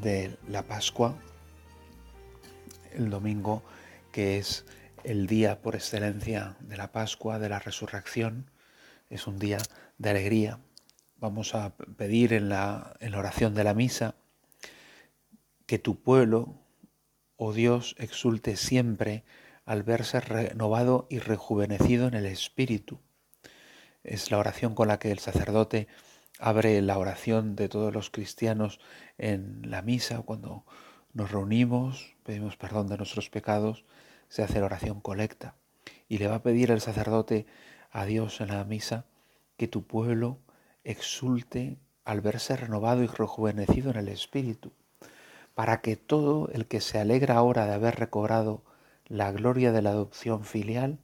de la Pascua, el domingo que es el día por excelencia de la Pascua, de la resurrección, es un día de alegría. Vamos a pedir en la, en la oración de la misa que tu pueblo, oh Dios, exulte siempre al verse renovado y rejuvenecido en el Espíritu. Es la oración con la que el sacerdote abre la oración de todos los cristianos en la misa, cuando nos reunimos, pedimos perdón de nuestros pecados, se hace la oración colecta. Y le va a pedir el sacerdote a Dios en la misa que tu pueblo exulte al verse renovado y rejuvenecido en el Espíritu, para que todo el que se alegra ahora de haber recobrado la gloria de la adopción filial,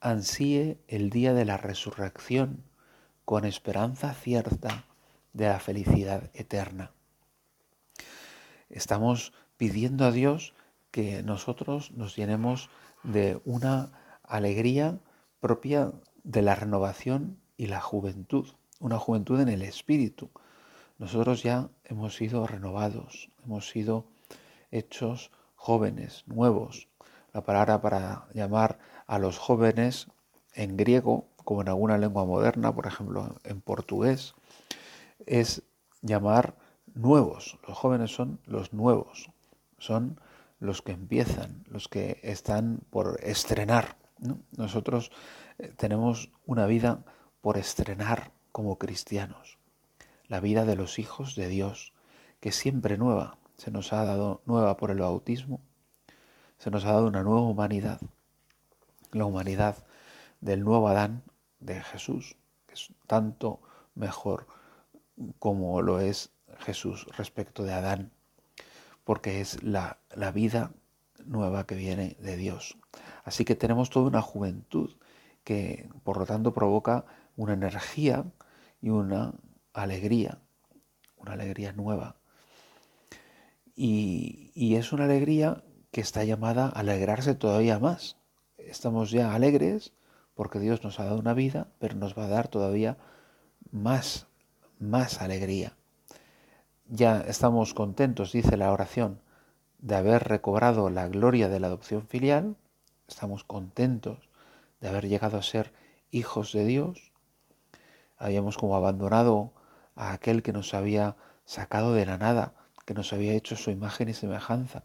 ansíe el día de la resurrección con esperanza cierta de la felicidad eterna. Estamos pidiendo a Dios que nosotros nos llenemos de una alegría propia de la renovación y la juventud, una juventud en el espíritu. Nosotros ya hemos sido renovados, hemos sido hechos jóvenes, nuevos. La palabra para llamar a los jóvenes en griego como en alguna lengua moderna, por ejemplo en portugués, es llamar nuevos. Los jóvenes son los nuevos, son los que empiezan, los que están por estrenar. Nosotros eh, tenemos una vida por estrenar como cristianos, la vida de los hijos de Dios, que es siempre nueva, se nos ha dado nueva por el bautismo, se nos ha dado una nueva humanidad, la humanidad del nuevo Adán de Jesús, que es tanto mejor como lo es Jesús respecto de Adán, porque es la, la vida nueva que viene de Dios. Así que tenemos toda una juventud que por lo tanto provoca una energía y una alegría, una alegría nueva. Y, y, es una alegría que está llamada a alegrarse todavía más. Estamos ya alegres porque Dios nos ha dado una vida, pero nos va a dar todavía más, más alegría. Ya estamos contentos, dice la oración, de haber recobrado la gloria de la adopción filial, estamos contentos de haber llegado a ser hijos de Dios, habíamos como abandonado a aquel que nos había sacado de la nada, que nos había hecho su imagen y semejanza,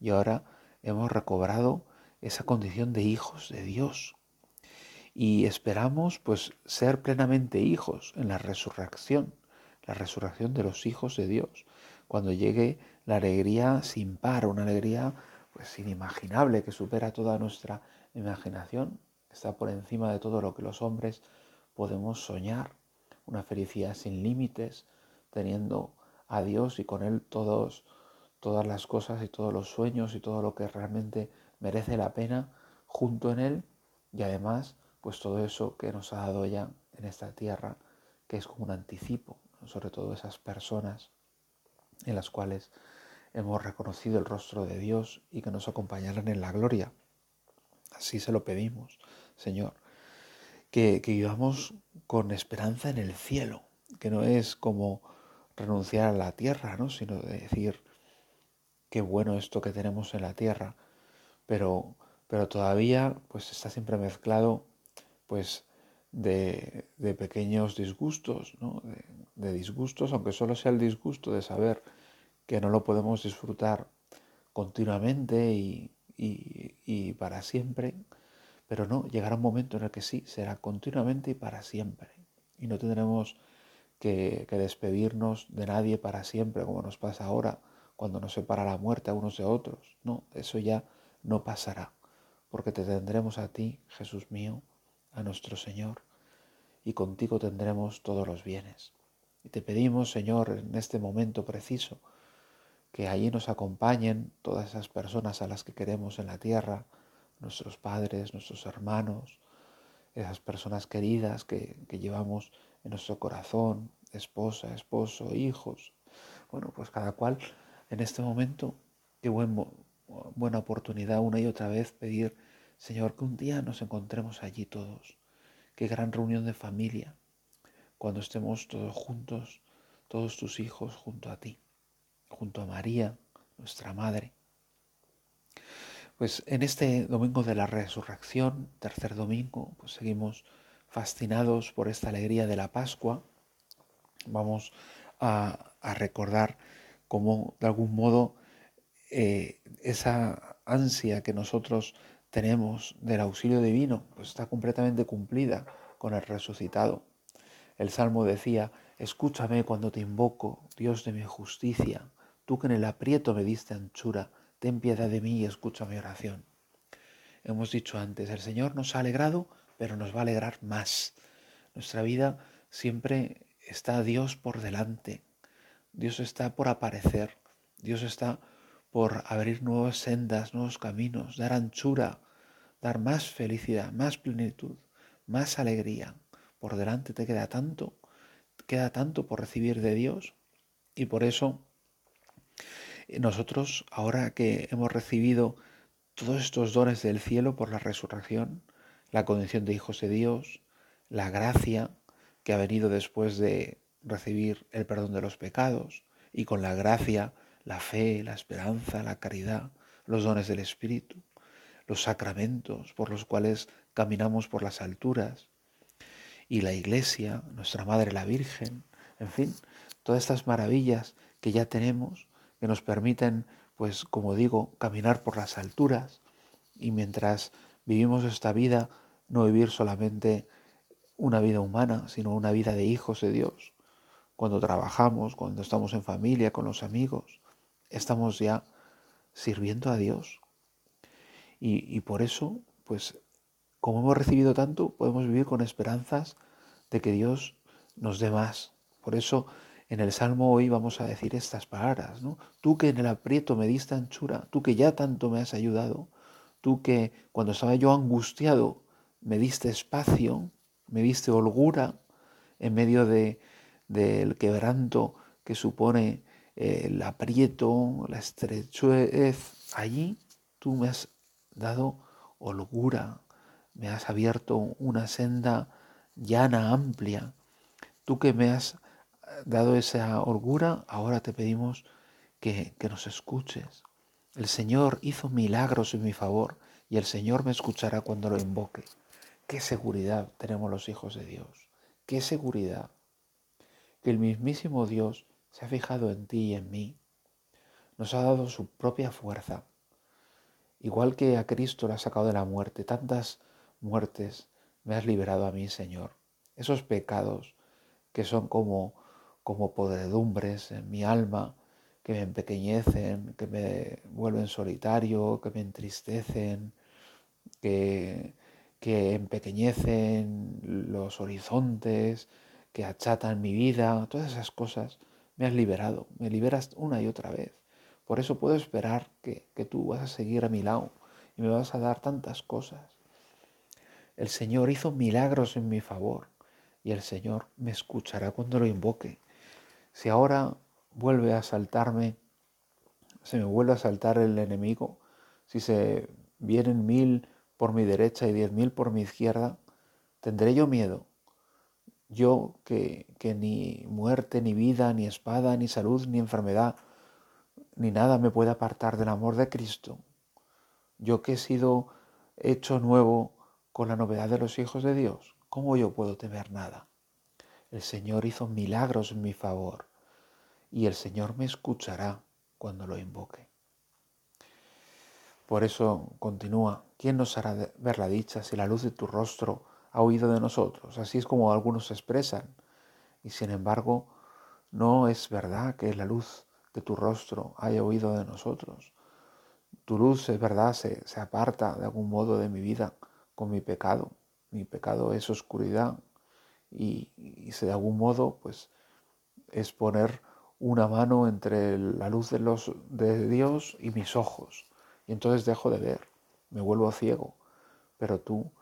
y ahora hemos recobrado esa condición de hijos de Dios y esperamos pues ser plenamente hijos en la resurrección, la resurrección de los hijos de Dios, cuando llegue la alegría sin par, una alegría pues inimaginable que supera toda nuestra imaginación, está por encima de todo lo que los hombres podemos soñar, una felicidad sin límites, teniendo a Dios y con él todos todas las cosas y todos los sueños y todo lo que realmente merece la pena junto en él y además pues todo eso que nos ha dado ya en esta tierra, que es como un anticipo, sobre todo esas personas en las cuales hemos reconocido el rostro de Dios y que nos acompañarán en la gloria. Así se lo pedimos, Señor, que, que vivamos con esperanza en el cielo, que no es como renunciar a la tierra, ¿no? sino decir, qué bueno esto que tenemos en la tierra, pero, pero todavía pues está siempre mezclado pues de, pequeños disgustos, ¿no? de, disgustos, aunque solo sea el disgusto de saber que no lo podemos disfrutar continuamente y, para siempre, pero no, llegará un momento en el que sí, será continuamente y para siempre. Y no tendremos que, que, despedirnos de nadie para siempre, como nos pasa ahora, cuando nos separa la muerte a unos de otros. No, eso ya no pasará, porque te tendremos a ti, Jesús mío, a nuestro Señor, y contigo tendremos todos los bienes. Y te pedimos, Señor, en este momento preciso, que allí nos acompañen todas esas personas a las que queremos en la tierra, nuestros padres, nuestros hermanos, esas personas queridas que, llevamos en nuestro corazón, esposa, esposo, hijos. Bueno, pues cada cual en este momento, qué buen, buena oportunidad una y otra vez pedir, Señor, que un día nos encontremos allí todos. Qué gran reunión de familia, cuando estemos todos juntos, todos tus hijos junto a ti, junto a María, nuestra Madre. Pues en este domingo de la resurrección, tercer domingo, pues seguimos fascinados por esta alegría de la Pascua. Vamos a, recordar cómo de algún modo eh, esa ansia que nosotros tenemos del auxilio divino pues está completamente cumplida con el resucitado. El Salmo decía, escúchame cuando te invoco, Dios de mi justicia, tú que en el aprieto me diste anchura, ten piedad de mí y escucha mi oración. Hemos dicho antes, el Señor nos ha alegrado, pero nos va a alegrar más. Nuestra vida siempre está Dios por delante. Dios está por aparecer. Dios está por abrir nuevas sendas, nuevos caminos, dar anchura, dar más felicidad, más plenitud, más alegría. Por delante te queda tanto, queda tanto por recibir de Dios y por eso nosotros, ahora que hemos recibido todos estos dones del cielo por la resurrección, la condición de hijos de Dios, la gracia que ha venido después de recibir el perdón de los pecados, y con la gracia, la fe, la esperanza, la caridad, los dones del Espíritu, los sacramentos por los cuales caminamos por las alturas, y la Iglesia, nuestra Madre la Virgen, en fin, todas estas maravillas que ya tenemos, que nos permiten, pues como digo, caminar por las alturas y mientras vivimos esta vida, no vivir solamente una vida humana, sino una vida de hijos de Dios. Cuando trabajamos, cuando estamos en familia, con los amigos, estamos ya sirviendo a Dios. Y, por eso, pues, como hemos recibido tanto, podemos vivir con esperanzas de que Dios nos dé más. Por eso en el Salmo hoy vamos a decir estas palabras, ¿no? Tú que en el aprieto me diste anchura, tú que ya tanto me has ayudado, tú que cuando estaba yo angustiado me diste espacio, me diste holgura en medio de, del quebranto que supone el aprieto, la estrechez, allí tú me has dado holgura, me has abierto una senda llana, amplia, tú que me has dado esa holgura, ahora te pedimos que, que nos escuches. El Señor hizo milagros en mi favor y el Señor me escuchará cuando lo invoque. Qué seguridad tenemos los hijos de Dios. Qué seguridad. Que el mismísimo Dios se ha fijado en ti y en mí. Nos ha dado su propia fuerza. Igual que a Cristo lo ha sacado de la muerte, tantas muertes me has liberado a mí, Señor. Esos pecados que son como como podredumbres en mi alma que me empequeñecen, que me vuelven solitario, que me entristecen, que, que empequeñecen los horizontes, que achatan mi vida, todas esas cosas me has liberado, me liberas una y otra vez. Por eso puedo esperar que, que tú vas a seguir a mi lado y me vas a dar tantas cosas. El Señor hizo milagros en mi favor y el Señor me escuchará cuando lo invoque. Si ahora vuelve a saltarme, se me vuelve a saltar el enemigo, si se vienen mil por mi derecha y diez mil por mi izquierda, ¿tendré yo miedo? Yo que, que ni muerte, ni vida, ni espada, ni salud, ni enfermedad, ni nada me puede apartar del amor de Cristo. Yo que he sido hecho nuevo con la novedad de los hijos de Dios, ¿cómo yo puedo temer nada? El Señor hizo milagros en mi favor y el Señor me escuchará cuando lo invoque. Por eso continúa, ¿quién nos hará ver la dicha si la luz de tu rostro ha huido de nosotros? Así es como algunos expresan. Y sin embargo, no es verdad que la luz de tu rostro haya huido de nosotros. Tu luz, es verdad, se, aparta de algún modo de mi vida con mi pecado. Mi pecado es oscuridad y, y de algún modo, pues, es poner una mano entre la luz de, los, de Dios y mis ojos. Y entonces dejo de ver, me vuelvo ciego. Pero tú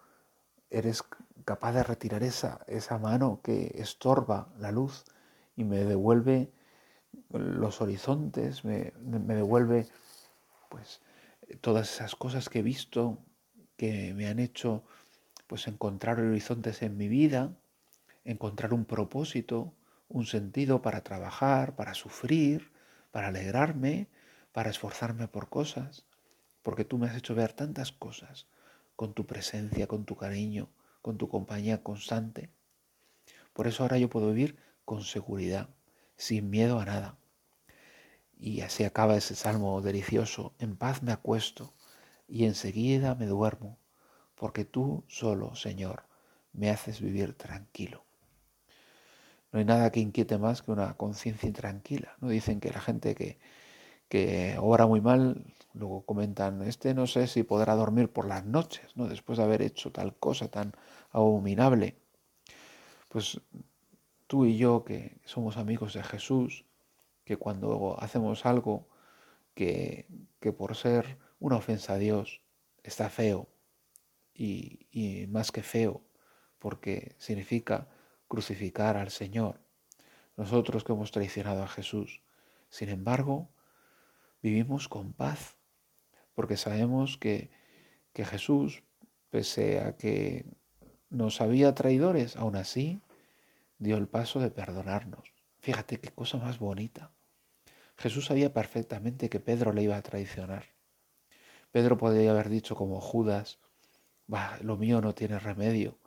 eres capaz de retirar esa, esa mano que estorba la luz y me devuelve los horizontes, me, me devuelve pues todas esas cosas que he visto que me han hecho pues encontrar horizontes en mi vida, encontrar un propósito, un sentido para trabajar, para sufrir, para alegrarme, para esforzarme por cosas, porque tú me has hecho ver tantas cosas con tu presencia, con tu cariño, con tu compañía constante. Por eso ahora yo puedo vivir con seguridad, sin miedo a nada. Y así acaba ese salmo delicioso. En paz me acuesto y enseguida me duermo, porque tú solo, Señor, me haces vivir tranquilo. No hay nada que inquiete más que una conciencia intranquila. No dicen que la gente que, que obra muy mal, luego comentan, este no sé si podrá dormir por las noches, ¿no? después de haber hecho tal cosa tan abominable. Pues tú y yo, que somos amigos de Jesús, que cuando hacemos algo que, que por ser una ofensa a Dios está feo y, y más que feo porque significa crucificar al Señor, nosotros que hemos traicionado a Jesús, sin embargo, vivimos con paz, porque sabemos que, que Jesús, pese a que nos había traidores, aún así dio el paso de perdonarnos. Fíjate qué cosa más bonita. Jesús sabía perfectamente que Pedro le iba a traicionar. Pedro podría haber dicho como Judas, lo mío no tiene remedio,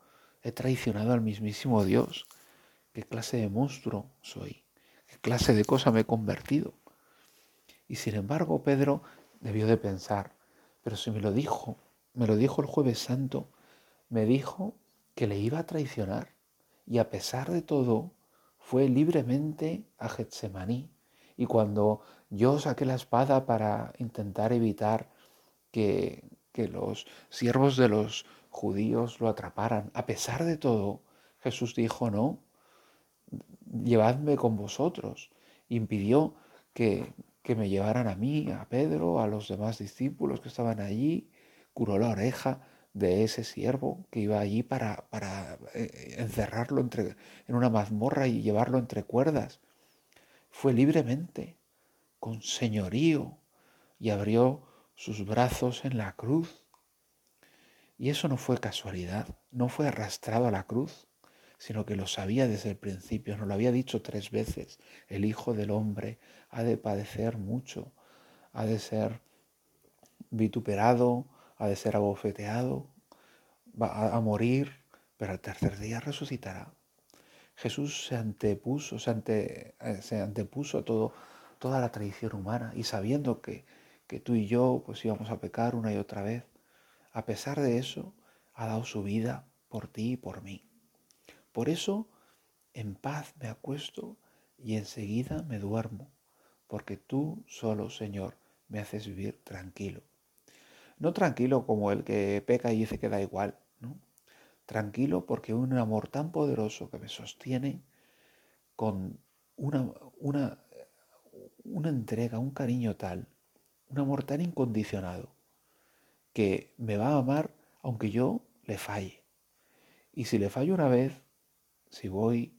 he traicionado al mismísimo Dios. ¿Qué clase de monstruo soy? ¿Qué clase de cosa me he convertido? Y sin embargo Pedro debió de pensar, pero si me lo dijo, me lo dijo el jueves santo, me dijo que le iba a traicionar. Y a pesar de todo, fue libremente a Getsemaní y cuando yo saqué la espada para intentar evitar que, los siervos de los judíos lo atraparan, a pesar de todo, Jesús dijo, no, llevadme con vosotros. Impidió que, que me llevaran a mí, a Pedro, a los demás discípulos que estaban allí, curó la oreja de ese siervo que iba allí para, para eh, encerrarlo entre, en una mazmorra y llevarlo entre cuerdas. Fue libremente, con señorío, y abrió sus brazos en la cruz. Y eso no fue casualidad, no fue arrastrado a la cruz, sino que lo sabía desde el principio, nos lo había dicho tres veces, el Hijo del Hombre ha de padecer mucho, ha de ser vituperado, ha de ser abofeteado, va a morir, pero al tercer día resucitará. Jesús se antepuso, eh, se antepuso a todo, toda la tradición humana y sabiendo que, que tú y yo pues íbamos a pecar una y otra vez, a pesar de eso, ha dado su vida por ti y por mí. Por eso, en paz me acuesto y enseguida me duermo, porque tú solo, Señor, me haces vivir tranquilo. No tranquilo como el que peca y dice que da igual, ¿no? tranquilo porque un amor tan poderoso que me sostiene con una, una, una entrega, un cariño tal, un amor tan incondicionado, que me va a amar aunque yo le falle. Y si le fallo una vez, si voy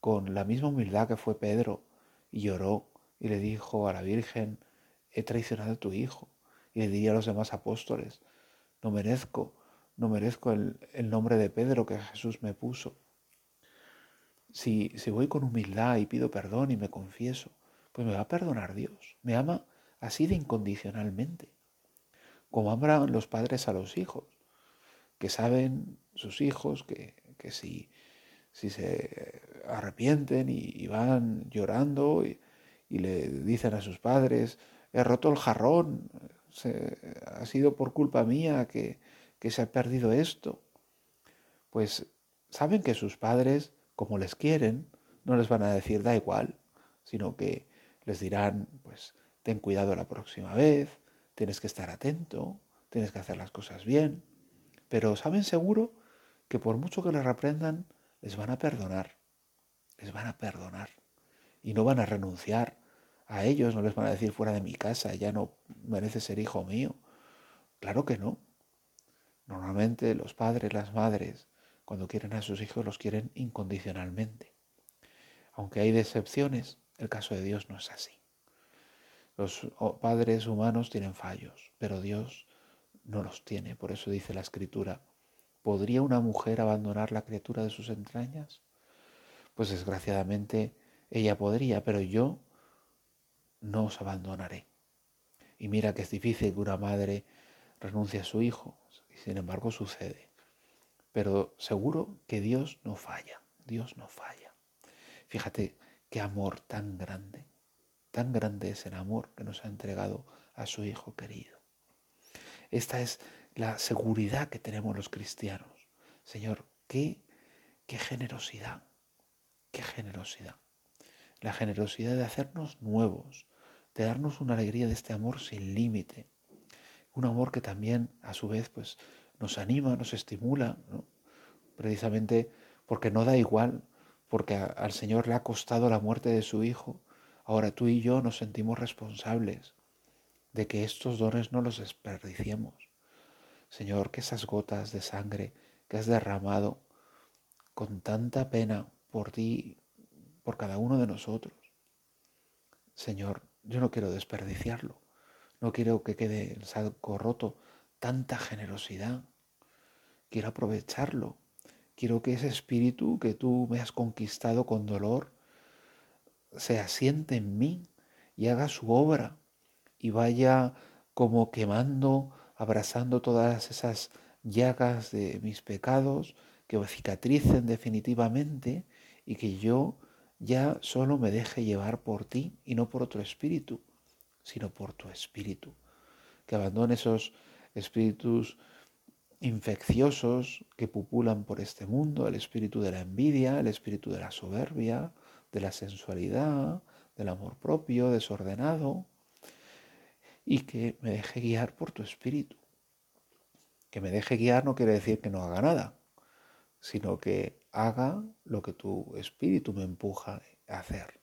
con la misma humildad que fue Pedro y lloró y le dijo a la Virgen, he traicionado a tu hijo, y le diría a los demás apóstoles, no merezco no merezco el, nombre de Pedro que Jesús me puso. Si, si voy con humildad y pido perdón y me confieso, pues me va a perdonar Dios. Me ama así de incondicionalmente, como aman los padres a los hijos, que saben sus hijos que, que si, si se arrepienten y, van llorando y, le dicen a sus padres, he roto el jarrón, ha sido por culpa mía que, que se ha perdido esto, pues saben que sus padres, como les quieren, no les van a decir da igual, sino que les dirán, pues ten cuidado la próxima vez, tienes que estar atento, tienes que hacer las cosas bien, pero saben seguro que por mucho que les reprendan, les van a perdonar, les van a perdonar. y no van a renunciar a ellos, no les van a decir fuera de mi casa, ya no merece ser hijo mío. Claro que no. Normalmente los padres, las madres, cuando quieren a sus hijos, los quieren incondicionalmente. Aunque hay decepciones, el caso de Dios no es así. Los padres humanos tienen fallos, pero Dios no los tiene. Por eso dice la escritura, ¿podría una mujer abandonar la criatura de sus entrañas? Pues desgraciadamente ella podría, pero yo no os abandonaré. Y mira que es difícil que una madre renuncie a su hijo, y sin embargo sucede. Pero seguro que Dios no falla, Dios no falla. Fíjate qué amor tan grande, tan grande es el amor que nos ha entregado a su Hijo querido. Esta es la seguridad que tenemos los cristianos. Señor, qué, qué generosidad, qué generosidad. La generosidad de hacernos nuevos, de darnos una alegría de este amor sin límite. Un amor que también, a su vez, pues nos anima, nos estimula, precisamente porque no da igual, porque al Señor le ha costado la muerte de su Hijo. Ahora tú y yo nos sentimos responsables de que estos dones no los desperdiciemos. Señor, que esas gotas de sangre que has derramado con tanta pena por ti, por cada uno de nosotros. Señor, yo no quiero desperdiciarlo. No quiero que quede el saco roto. Tanta generosidad. Quiero aprovecharlo. Quiero que ese espíritu que tú me has conquistado con dolor se asiente en mí y haga su obra y vaya como quemando, abrazando todas esas llagas de mis pecados, que cicatricen definitivamente y que yo ya solo me deje llevar por ti y no por otro espíritu, sino por tu espíritu. Que abandone esos espíritus infecciosos que pupulan por este mundo, el espíritu de la envidia, el espíritu de la soberbia, de la sensualidad, del amor propio desordenado, y que me deje guiar por tu espíritu. Que me deje guiar no quiere decir que no haga nada, sino que haga lo que tu espíritu me empuja a hacer.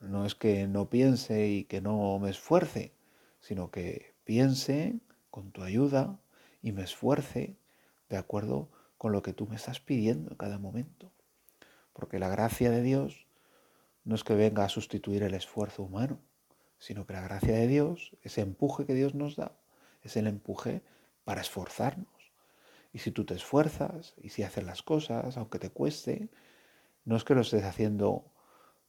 No es que no piense y que no me esfuerce, sino que piense con tu ayuda y me esfuerce de acuerdo con lo que tú me estás pidiendo en cada momento. Porque la gracia de Dios no es que venga a sustituir el esfuerzo humano, sino que la gracia de Dios, ese empuje que Dios nos da, es el empuje para esforzarnos. Y si tú te esfuerzas y si haces las cosas, aunque te cueste, no es que lo estés haciendo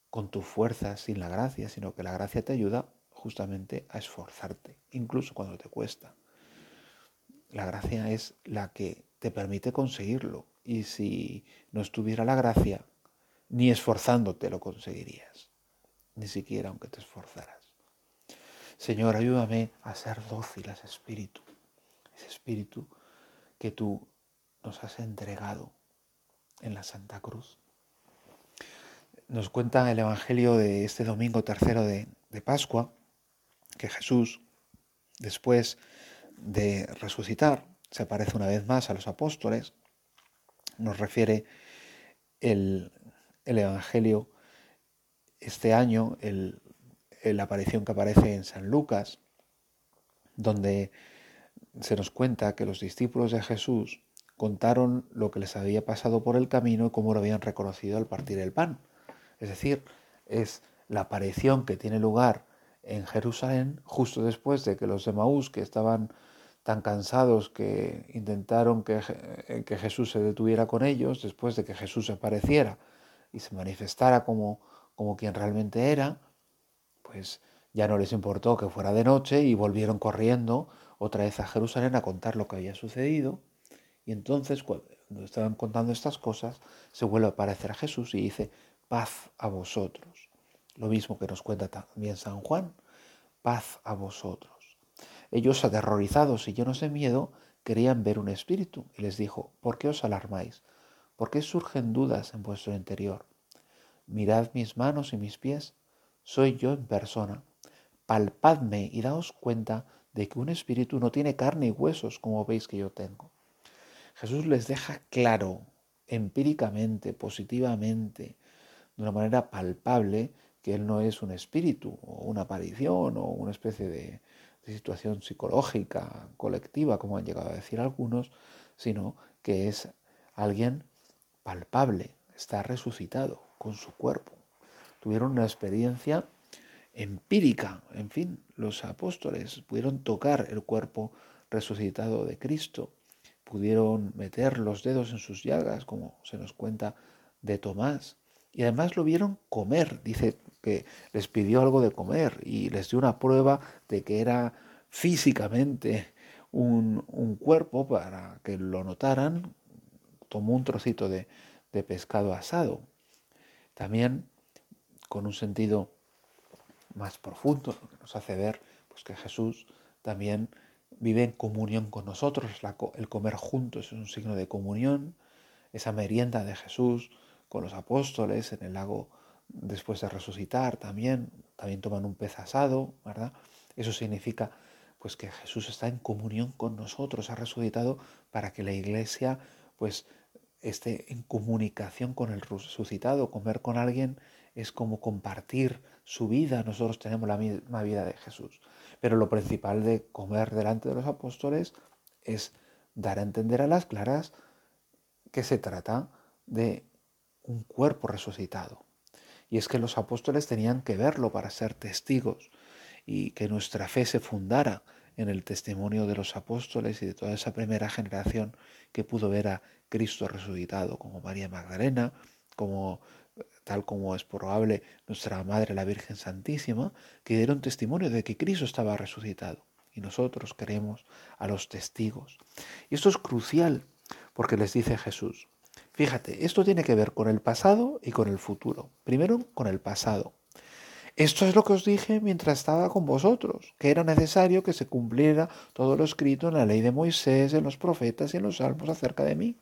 con tu fuerza sin la gracia, sino que la gracia te ayuda justamente a esforzarte, incluso cuando te cuesta. La gracia es la que te permite conseguirlo. Y si no estuviera la gracia, ni esforzándote lo conseguirías, ni siquiera aunque te esforzaras. Señor, ayúdame a ser dócil a ese espíritu, ese espíritu que tú nos has entregado en la Santa Cruz. Nos cuenta el Evangelio de este domingo tercero de, Pascua que Jesús, después de resucitar, se aparece una vez más a los apóstoles. Nos refiere el Evangelio este año, el la aparición que aparece en San Lucas, donde se nos cuenta que los discípulos de Jesús contaron lo que les había pasado por el camino y cómo lo habían reconocido al partir el pan. Es decir, es la aparición que tiene lugar en Jerusalén justo después de que los de Maús, que estaban tan cansados que intentaron que, que, Jesús se detuviera con ellos, después de que Jesús apareciera y se manifestara como, como quien realmente era, pues ya no les importó que fuera de noche y volvieron corriendo otra vez a Jerusalén a contar lo que había sucedido. Y entonces, cuando estaban contando estas cosas, se vuelve a aparecer a Jesús y dice, paz a vosotros. Lo mismo que nos cuenta también San Juan, paz a vosotros. Ellos, aterrorizados y llenos de miedo, querían ver un espíritu y les dijo, ¿por qué os alarmáis? ¿Por qué surgen dudas en vuestro interior? Mirad mis manos y mis pies soy yo en persona. Palpadme y daos cuenta de que un espíritu no tiene carne y huesos como veis que yo tengo. Jesús les deja claro, empíricamente, positivamente, de una manera palpable que Él no es un espíritu o una aparición o una especie de, situación psicológica colectiva, como han llegado a decir algunos, sino que es alguien palpable, está resucitado con su cuerpo. Tuvieron una experiencia empírica, en fin, los apóstoles pudieron tocar el cuerpo resucitado de Cristo, pudieron meter los dedos en sus llagas, como se nos cuenta de Tomás, y además lo vieron comer, dice que les pidió algo de comer y les dio una prueba de que era físicamente un, cuerpo para que lo notaran, tomó un trocito de, de pescado asado. También con un sentido más profundo, que nos hace ver pues, que Jesús también vive en comunión con nosotros. el comer juntos es un signo de comunión. Esa merienda de Jesús con los apóstoles en el lago después de resucitar también, también toman un pez asado, ¿verdad? Eso significa pues que Jesús está en comunión con nosotros, ha resucitado para que la iglesia pues esté en comunicación con el resucitado. Comer con alguien es como compartir su vida, nosotros tenemos la misma vida de Jesús. Pero lo principal de comer delante de los apóstoles es dar a entender a las claras que se trata de un cuerpo resucitado, y es que los apóstoles tenían que verlo para ser testigos y que nuestra fe se fundara en el testimonio de los apóstoles y de toda esa primera generación que pudo ver a Cristo resucitado, como María Magdalena, como tal como es probable nuestra Madre la Virgen Santísima, que dieron testimonio de que Cristo estaba resucitado. Y nosotros queremos a los testigos. Y esto es crucial porque les dice Jesús, Fíjate, esto tiene que ver con el pasado y con el futuro. Primero, con el pasado. Esto es lo que os dije mientras estaba con vosotros, que era necesario que se cumpliera todo lo escrito en la ley de Moisés, en los profetas y en los salmos acerca de mí.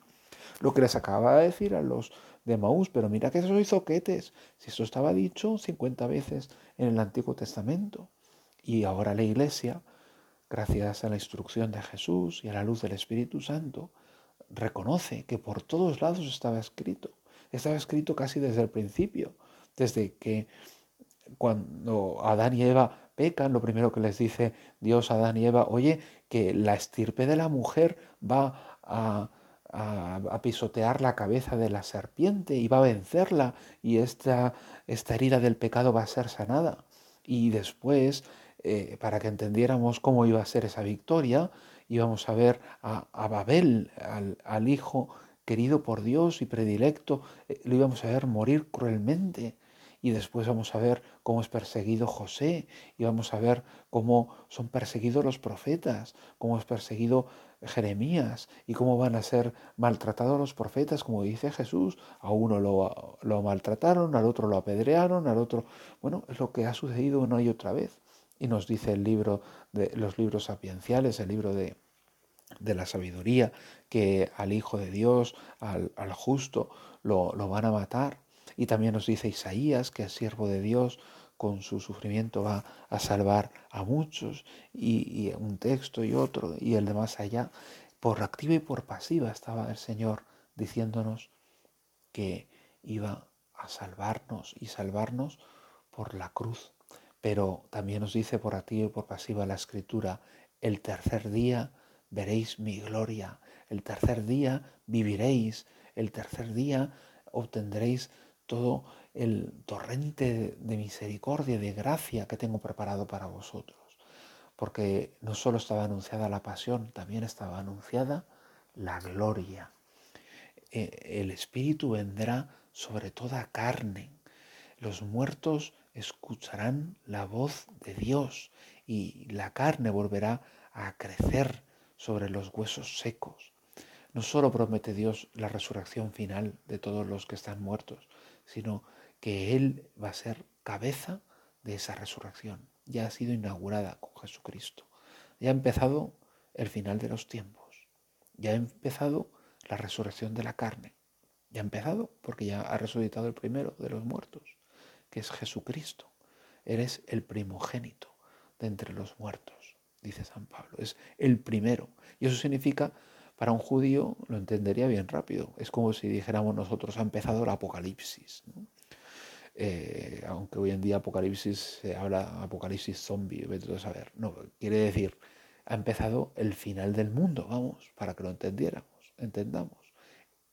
Lo que les acaba de decir a los de Maús, pero mira que sois zoquetes, si esto estaba dicho 50 veces en el Antiguo Testamento. Y ahora la Iglesia, gracias a la instrucción de Jesús y a la luz del Espíritu Santo, reconoce que por todos lados estaba escrito. Estaba escrito casi desde el principio, desde que cuando Adán y Eva pecan, lo primero que les dice Dios a Adán y Eva, oye, que la estirpe de la mujer va a, pisotear la cabeza de la serpiente y va a vencerla y esta, esta herida del pecado va a ser sanada. Y después, eh, para que entendiéramos cómo iba a ser esa victoria, íbamos a ver a, Babel, al, hijo querido por Dios y predilecto, eh, lo íbamos a ver morir cruelmente. Y después vamos a ver cómo es perseguido José, y vamos a ver cómo son perseguidos los profetas, cómo es perseguido Jeremías, y cómo van a ser maltratados los profetas, como dice Jesús. A uno lo, lo maltrataron, al otro lo apedrearon, al otro... Bueno, es lo que ha sucedido una y otra vez. Y nos dice el libro de los libros sapienciales, el libro de, de la sabiduría, que al Hijo de Dios, al, justo, lo, van a matar. Y también nos dice Isaías que el siervo de Dios con su sufrimiento va a salvar a muchos, y, y, un texto y otro, y el de más allá. Por activa y por pasiva estaba el Señor diciéndonos que iba a salvarnos y salvarnos por la cruz. Pero también nos dice por activa y por pasiva la Escritura, el tercer día veréis mi gloria. El tercer día viviréis. El tercer día obtendréis todo el torrente de misericordia, de gracia que tengo preparado para vosotros. Porque no solo estaba anunciada la pasión, también estaba anunciada la gloria. E, el Espíritu vendrá sobre toda carne. Los muertos escucharán la voz de Dios y la carne volverá a crecer sobre los huesos secos. No solo promete Dios la resurrección final de todos los que están muertos, sino que Él va a ser cabeza de esa resurrección. Ya ha sido inaugurada con Jesucristo. Ya ha empezado el final de los tiempos. Ya ha empezado la resurrección de la carne. Ya ha empezado porque ya ha resucitado el primero de los muertos, que es Jesucristo. Eres el primogénito de entre los muertos dice San Pablo. Es el primero. Y eso significa, para un judío, lo entendería bien rápido. Es como si dijéramos nosotros, ha empezado el apocalipsis. eh, aunque hoy en día Apocalipsis se habla Apocalipsis zombie, vete a saber. No, quiere decir, ha empezado el final del mundo, vamos, para que lo entendiéramos, entendamos.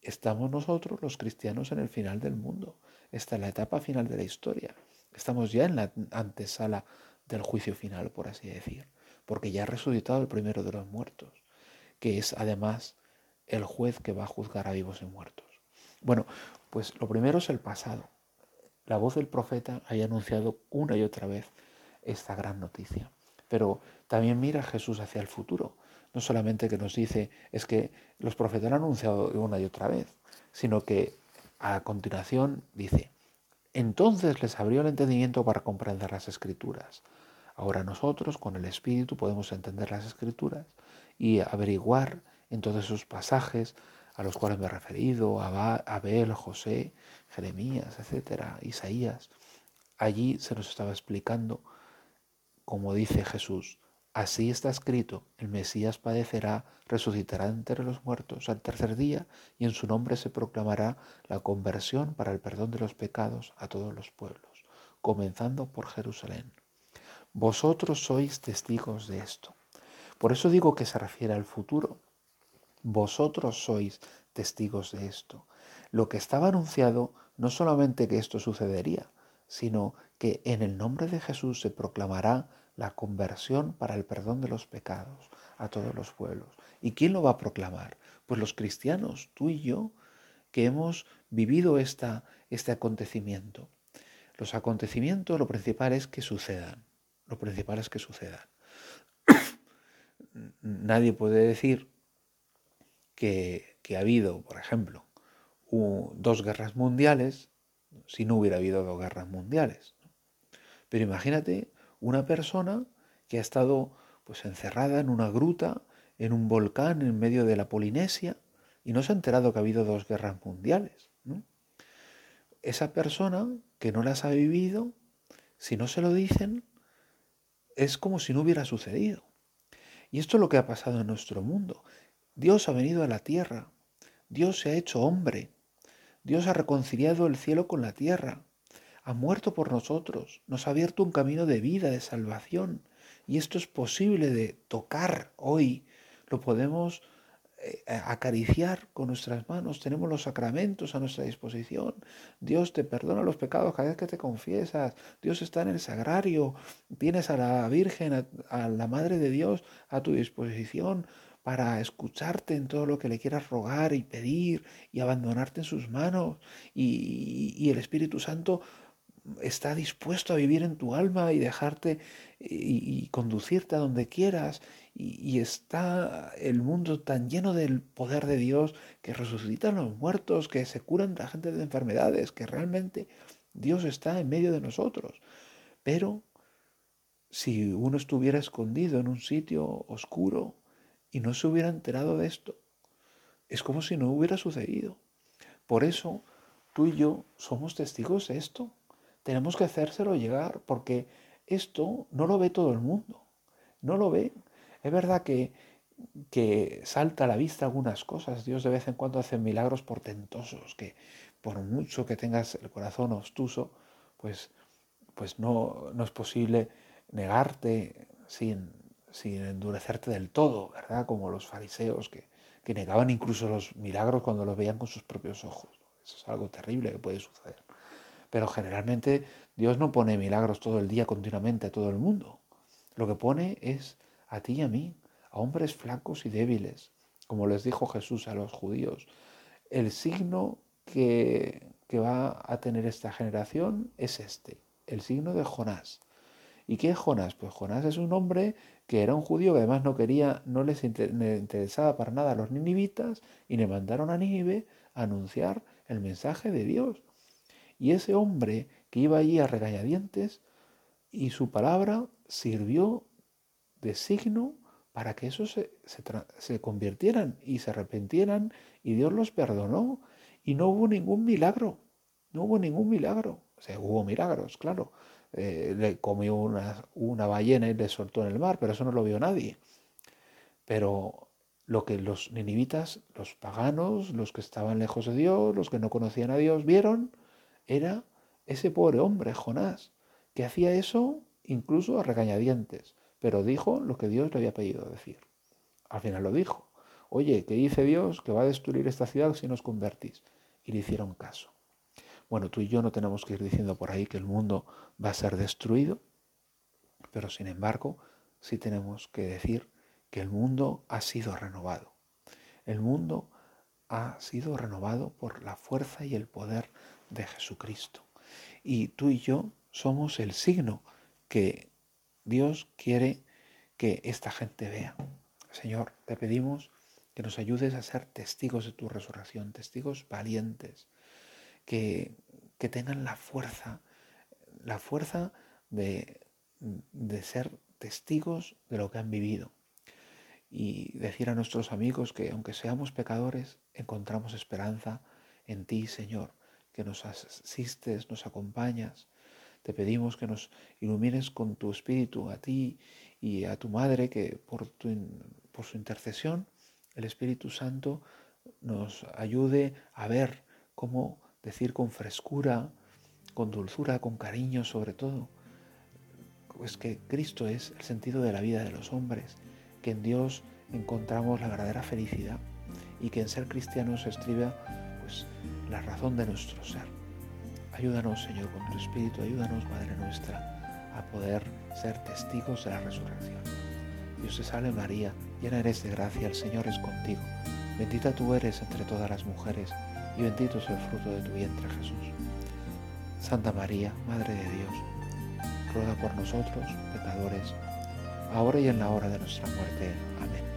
Estamos nosotros, los cristianos, en el final del mundo. Esta es la etapa final de la historia. Estamos ya en la antesala del juicio final, por así decir, porque ya ha resucitado el primero de los muertos, que es además el juez que va a juzgar a vivos y muertos. Bueno, pues lo primero es el pasado. La voz del profeta haya anunciado una y otra vez esta gran noticia. Pero también mira Jesús hacia el futuro. No solamente que nos dice, es que los profetas han anunciado una y otra vez, sino que a continuación dice, entonces les abrió el entendimiento para comprender las escrituras. Ahora nosotros con el Espíritu podemos entender las escrituras y averiguar en todos esos pasajes a los cuales me he referido, Abel, José, Jeremías, etcétera, Isaías. Allí se nos estaba explicando, como dice Jesús, así está escrito, el Mesías padecerá, resucitará entre los muertos al tercer día y en su nombre se proclamará la conversión para el perdón de los pecados a todos los pueblos, comenzando por Jerusalén. Vosotros sois testigos de esto. Por eso digo que se refiere al futuro, vosotros sois testigos de esto. Lo que estaba anunciado no solamente que esto sucedería, sino que en el nombre de Jesús se proclamará la conversión para el perdón de los pecados a todos los pueblos. ¿Y quién lo va a proclamar? Pues los cristianos, tú y yo, que hemos vivido esta, este acontecimiento. Los acontecimientos, lo principal es que sucedan. Lo principal es que sucedan. Nadie puede decir que, ha habido, por ejemplo, dos guerras mundiales si no hubiera habido dos guerras mundiales. Pero imagínate una persona que ha estado pues encerrada en una gruta, en un volcán en medio de la Polinesia y no se ha enterado que ha habido dos guerras mundiales. Esa persona que no las ha vivido, si no se lo dicen, es como si no hubiera sucedido. Y esto es lo que ha pasado en nuestro mundo. Dios ha venido a la tierra, Dios se ha hecho hombre, Dios ha reconciliado el cielo con la tierra, ha muerto por nosotros, nos ha abierto un camino de vida, de salvación, y esto es posible de tocar hoy, lo podemos acariciar con nuestras manos, tenemos los sacramentos a nuestra disposición, Dios te perdona los pecados cada vez que te confiesas, Dios está en el sagrario, tienes a la Virgen, a la Madre de Dios a tu disposición, para escucharte en todo lo que le quieras rogar y pedir y abandonarte en sus manos. Y, el Espíritu Santo está dispuesto a vivir en tu alma y dejarte y, conducirte a donde quieras. Y, está el mundo tan lleno del poder de Dios que resucitan los muertos, que se curan la gente de enfermedades, que realmente Dios está en medio de nosotros. Pero si uno estuviera escondido en un sitio oscuro, y no se hubiera enterado de esto. Es como si no hubiera sucedido. Por eso tú y yo somos testigos de esto. Tenemos que hacérselo llegar porque esto no lo ve todo el mundo. No lo ve. Es verdad que, que salta a la vista algunas cosas. Dios de vez en cuando hace milagros portentosos que por mucho que tengas el corazón obstuso, pues, pues no, no es posible negarte sin, sin endurecerte del todo, ¿verdad? Como los fariseos que, que negaban incluso los milagros cuando los veían con sus propios ojos. Eso es algo terrible que puede suceder. Pero generalmente Dios no pone milagros todo el día continuamente a todo el mundo. Lo que pone es a ti y a mí, a hombres flacos y débiles, como les dijo Jesús a los judíos. El signo que, que va a tener esta generación es este, el signo de Jonás. ¿Y qué es Jonás? Pues Jonás es un hombre que era un judío que además no quería, no les interesaba para nada a los ninivitas y le mandaron a Nínive a anunciar el mensaje de Dios. Y ese hombre que iba allí a regañadientes y su palabra sirvió de signo para que esos se, se, convirtieran y se arrepentieran y Dios los perdonó y no hubo ningún milagro, no hubo ningún milagro. O sea, hubo milagros, claro, eh, le comió una, una ballena y le soltó en el mar, pero eso no lo vio nadie. Pero lo que los ninivitas, los paganos, los que estaban lejos de Dios, los que no conocían a Dios, vieron era ese pobre hombre, Jonás, que hacía eso incluso a regañadientes, pero dijo lo que Dios le había pedido decir. Al final lo dijo. Oye, ¿qué dice Dios? Que va a destruir esta ciudad si nos convertís. Y le hicieron caso. Bueno, tú y yo no tenemos que ir diciendo por ahí que el mundo va a ser destruido, pero sin embargo sí tenemos que decir que el mundo ha sido renovado. El mundo ha sido renovado por la fuerza y el poder de Jesucristo. Y tú y yo somos el signo que Dios quiere que esta gente vea. Señor, te pedimos que nos ayudes a ser testigos de tu resurrección, testigos valientes, que, que tengan la fuerza, la fuerza de, de ser testigos de lo que han vivido. Y decir a nuestros amigos que aunque seamos pecadores, encontramos esperanza en ti, Señor, que nos asistes, nos acompañas. Te pedimos que nos ilumines con tu espíritu a ti y a tu madre, que por, tu, por su intercesión el Espíritu Santo nos ayude a ver cómo decir con frescura, con dulzura, con cariño sobre todo, pues que Cristo es el sentido de la vida de los hombres, que en Dios encontramos la verdadera felicidad y que en ser cristianos se estriba pues, la razón de nuestro ser. Ayúdanos, Señor, con tu Espíritu, ayúdanos, Madre nuestra, a poder ser testigos de la resurrección. Dios te salve María, llena eres de gracia, el Señor es contigo. Bendita tú eres entre todas las mujeres y bendito es el fruto de tu vientre Jesús. Santa María, Madre de Dios, ruega por nosotros, pecadores, ahora y en la hora de nuestra muerte. Amén.